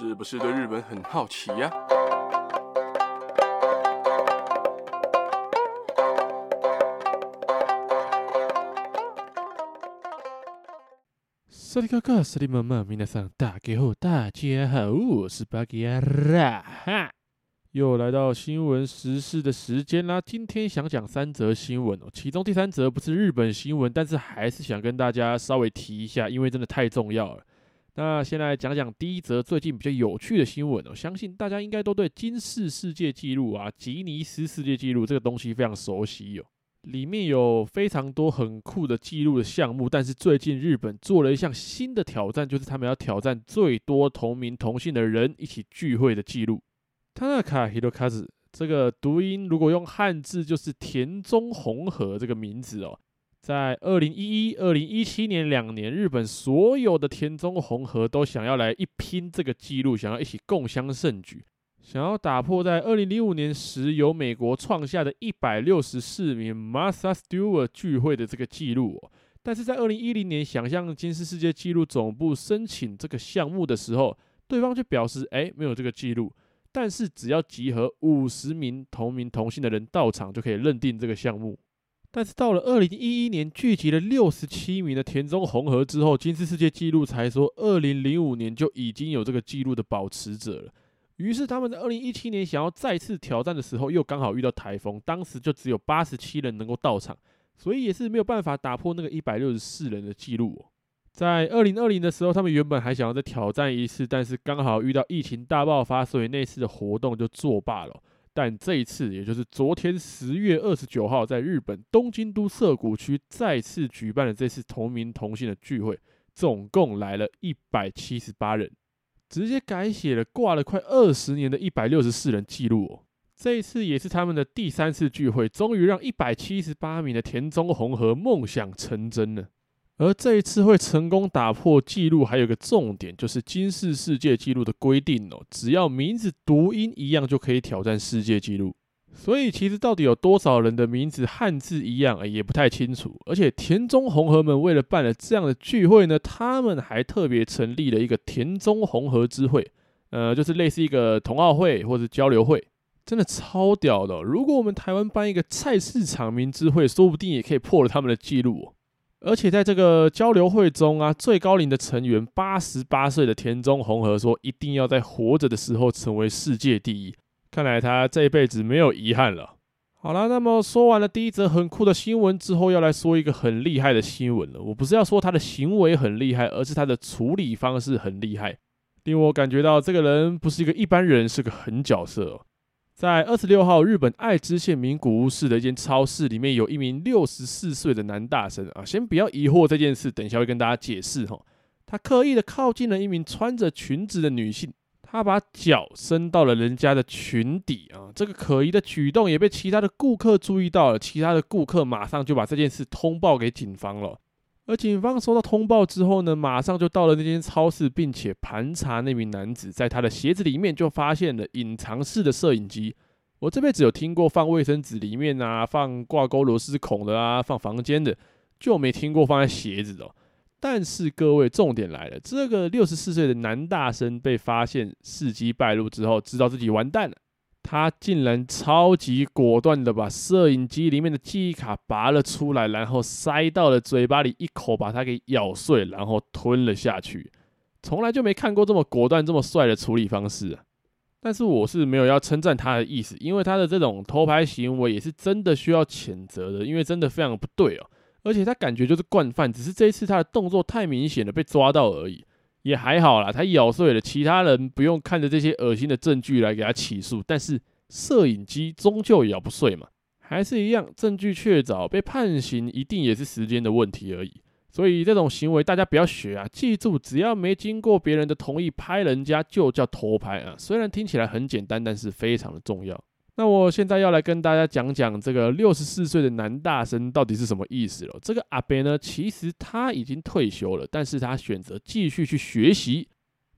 是不是对日本很好奇呀？萨利卡卡，萨利妈妈，皆さん大家好，大家好，我是巴吉亚拉哈，又来到新闻时事的时间啦。今天想讲三则新闻哦，其中第三则不是日本新闻，但是还是想跟大家稍微提一下，因为真的太重要了。那先来讲讲第一则最近比较有趣的新闻哦，相信大家应该都对金氏世界纪录啊、吉尼斯世界纪录这个东西非常熟悉哦，里面有非常多很酷的纪录的项目，但是最近日本做了一项新的挑战，就是他们要挑战最多同名同姓的人一起聚会的纪录。Tanaka Hirokazu 这个读音如果用汉字就是田中宏和这个名字哦。在二零一一、二零一七年两年，日本所有的田中宏和都想要来一拼这个纪录，想要一起共襄盛举，想要打破在二零零五年时由美国创下的一百六十四名 Martha Stewart 聚会的这个纪录哦。但是在二零一零年想向金氏世界纪录总部申请这个项目的时候，对方就表示：哎，没有这个记录，但是只要集合五十名同名同姓的人到场，就可以认定这个项目。但是到了二零一一年，聚集了六十七名的田中宏和之后，金氏世界纪录才说，二零零五年就已经有这个纪录的保持者了。于是他们在二零一七年想要再次挑战的时候，又刚好遇到台风，当时就只有八十七人能够到场，所以也是没有办法打破那个一百六十四人的纪录哦。在二零二零的时候，他们原本还想要再挑战一次，但是刚好遇到疫情大爆发，所以那次的活动就作罢了。但这一次，也就是昨天十月二十九号，在日本东京都涩谷区再次举办了这次同名同姓的聚会，总共来了一百七十八人，直接改写了挂了快二十年的一百六十四人记录哦。这一次也是他们的第三次聚会，终于让一百七十八名的田中宏和梦想成真了。而这一次会成功打破纪录，还有一个重点，就是金氏世界纪录的规定哦，只要名字读音一样就可以挑战世界纪录。所以其实到底有多少人的名字汉字一样，也不太清楚。而且田中宏和们为了办了这样的聚会呢，他们还特别成立了一个田中宏和之会，呃，就是类似一个同奥会或者交流会，真的超屌的。如果我们台湾办一个菜市场名之会，说不定也可以破了他们的纪录哦。而且在这个交流会中啊，最高龄的成员八十八岁的田中宏和说，一定要在活着的时候成为世界第一。看来他这一辈子没有遗憾了。好了，那么说完了第一则很酷的新闻之后，要来说一个很厉害的新闻了。我不是要说他的行为很厉害，而是他的处理方式很厉害，令我感觉到这个人不是一个一般人，是个狠角色。在二十六号，日本爱知县名古屋市的一间超市里面，有一名六十四岁的男大生啊。先不要疑惑这件事，等一下会跟大家解释哈。他刻意的靠近了一名穿着裙子的女性，他把脚伸到了人家的裙底啊。这个可疑的举动也被其他的顾客注意到了，其他的顾客马上就把这件事通报给警方了。而警方收到通报之后呢，马上就到了那间超市，并且盘查那名男子，在他的鞋子里面就发现了隐藏式的摄影机。我这辈子有听过放卫生纸里面啊，放挂钩螺丝孔的啊，放房间的，就没听过放在鞋子的。但是各位，重点来了，这个六十四岁的男大生被发现事机败露之后，知道自己完蛋了。他竟然超级果断的把摄影机里面的记忆卡拔了出来，然后塞到了嘴巴里，一口把它给咬碎，然后吞了下去。从来就没看过这么果断、这么帅的处理方式啊！但是我是没有要称赞他的意思，因为他的这种偷拍行为也是真的需要谴责的，因为真的非常不对哦。而且他感觉就是惯犯，只是这一次他的动作太明显了，被抓到而已。也还好啦，他咬碎了，其他人不用看着这些恶心的证据来给他起诉，但是摄影机终究咬不碎嘛，还是一样，证据确凿，被判刑一定也是时间的问题而已。所以这种行为大家不要学啊，记住，只要没经过别人的同意拍人家，就叫偷拍啊。虽然听起来很简单，但是非常的重要。那我现在要来跟大家讲讲这个六十四岁的男大生到底是什么意思了。这个阿伯呢，其实他已经退休了，但是他选择继续去学习，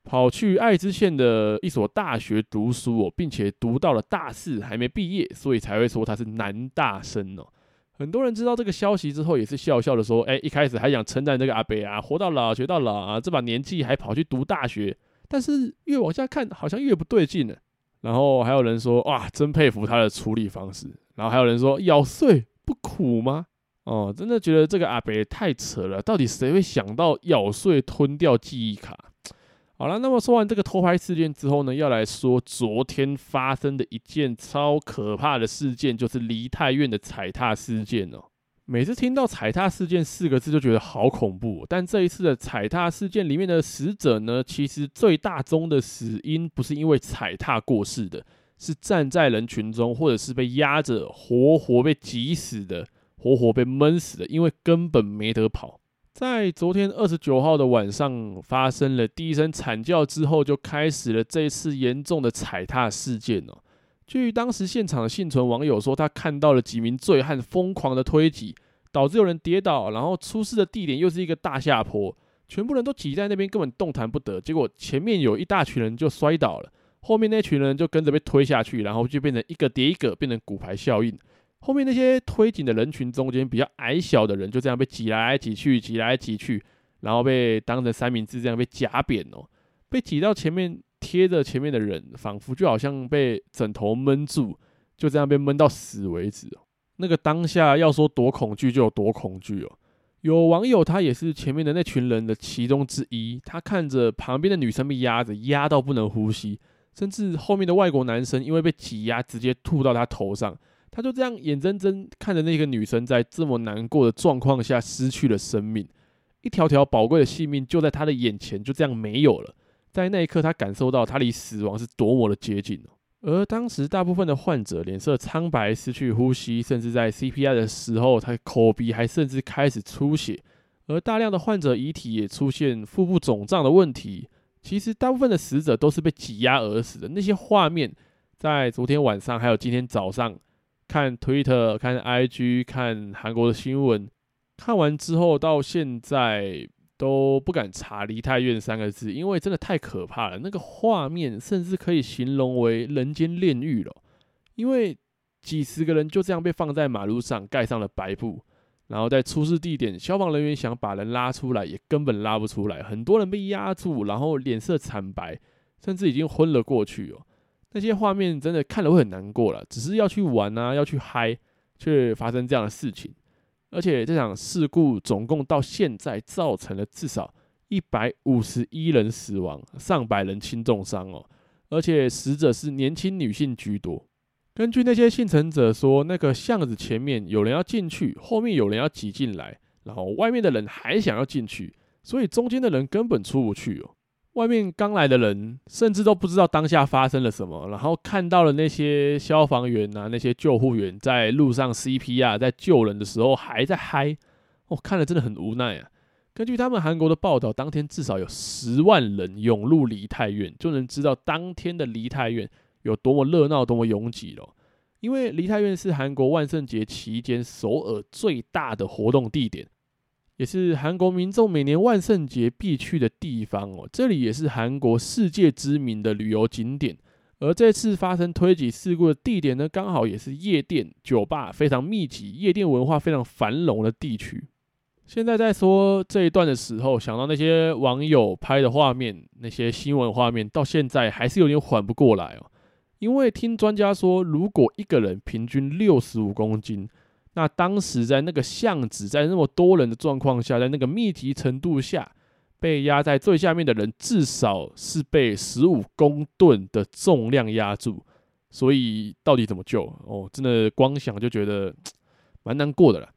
跑去爱知县的一所大学读书哦，并且读到了大四还没毕业，所以才会说他是男大生哦。很多人知道这个消息之后，也是笑笑的说：“哎，一开始还想称赞这个阿伯啊，活到老学到老啊，这把年纪还跑去读大学。”但是越往下看，好像越不对劲了。然后还有人说，哇，真佩服他的处理方式。然后还有人说，咬碎不苦吗？哦，真的觉得这个阿北太扯了。到底谁会想到咬碎吞掉记忆卡？好了，那么说完这个偷拍事件之后呢，要来说昨天发生的一件超可怕的事件，就是梨泰院的踩踏事件哦。每次听到踩踏事件四个字就觉得好恐怖，但这一次的踩踏事件里面的死者呢，其实最大宗的死因不是因为踩踏过世的，是站在人群中或者是被压着活活被挤死的，活活被闷死的，因为根本没得跑。在昨天二十九号的晚上发生了第一声惨叫之后，就开始了这一次严重的踩踏事件哦。据当时现场的幸存网友说，他看到了几名醉汉疯狂的推挤，导致有人跌倒，然后出事的地点又是一个大下坡，全部人都挤在那边，根本动弹不得。结果前面有一大群人就摔倒了，后面那群人就跟着被推下去，然后就变成一个叠一个，变成骨牌效应。后面那些推挤的人群中间比较矮小的人就这样被挤来挤去，挤来挤去，然后被当成三明治这样被夹扁哦，被挤到前面。贴着前面的人，仿佛就好像被枕头闷住，就这样被闷到死为止。那个当下要说多恐惧就有多恐惧哦。有网友他也是前面的那群人的其中之一，他看着旁边的女生被压着，压到不能呼吸，甚至后面的外国男生因为被挤压直接吐到他头上，他就这样眼睁睁看着那个女生在这么难过的状况下失去了生命，一条条宝贵的性命就在他的眼前就这样没有了。在那一刻，他感受到他离死亡是多么的接近。而当时大部分的患者脸色苍白，失去呼吸，甚至在 CPR 的时候，他口鼻还甚至开始出血。而大量的患者遗体也出现腹部肿胀的问题。其实大部分的死者都是被挤压而死的。那些画面在昨天晚上还有今天早上看 Twitter、看 IG、看韩国的新闻，看完之后到现在。都不敢查“梨泰院”三个字，因为真的太可怕了。那个画面甚至可以形容为人间炼狱了。因为几十个人就这样被放在马路上，盖上了白布，然后在出事地点，消防人员想把人拉出来，也根本拉不出来。很多人被压住，然后脸色惨白，甚至已经昏了过去哦。那些画面真的看了会很难过了。只是要去玩啊，要去嗨，却发生这样的事情。而且这场事故总共到现在造成了至少一百五十一人死亡，上百人轻重伤哦。而且死者是年轻女性居多。根据那些幸存者说，那个巷子前面有人要进去，后面有人要挤进来，然后外面的人还想要进去，所以中间的人根本出不去哦。外面刚来的人甚至都不知道当下发生了什么，然后看到了那些消防员啊，那些救护员在路上 CPR 在救人的时候还在嗨，我、哦、看了真的很无奈啊。根据他们韩国的报道，当天至少有十万人涌入梨泰院，就能知道当天的梨泰院有多么热闹、多么拥挤了。因为梨泰院是韩国万圣节期间首尔最大的活动地点。也是韩国民众每年万圣节必去的地方哦，这里也是韩国世界知名的旅游景点。而这次发生推挤事故的地点呢，刚好也是夜店、酒吧非常密集、夜店文化非常繁荣的地区。现在在说这一段的时候，想到那些网友拍的画面，那些新闻画面，到现在还是有点缓不过来哦。因为听专家说，如果一个人平均六十五公斤，那当时在那个巷子，在那么多人的状况下，在那个密集程度下，被压在最下面的人，至少是被十五公吨的重量压住。所以到底怎么救？哦，真的光想就觉得蛮难过的了。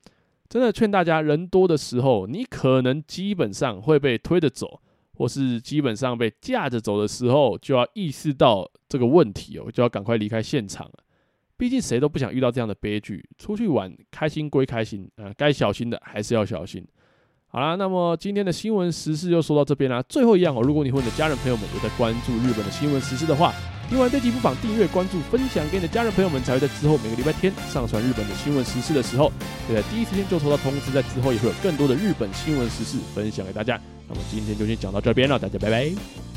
真的劝大家，人多的时候，你可能基本上会被推着走，或是基本上被架着走的时候，就要意识到这个问题哦，就要赶快离开现场了。毕竟谁都不想遇到这样的悲剧。出去玩开心归开心，啊、呃，该小心的还是要小心。好啦，那么今天的新闻时事就说到这边啦。最后一样哦，如果你和你的家人朋友们有在关注日本的新闻时事的话，听完这集不妨订阅、关注、分享给你的家人朋友们，才会在之后每个礼拜天上传日本的新闻时事的时候，会在第一时间就收到通知。在之后也会有更多的日本新闻时事分享给大家。那么今天就先讲到这边了，大家拜拜。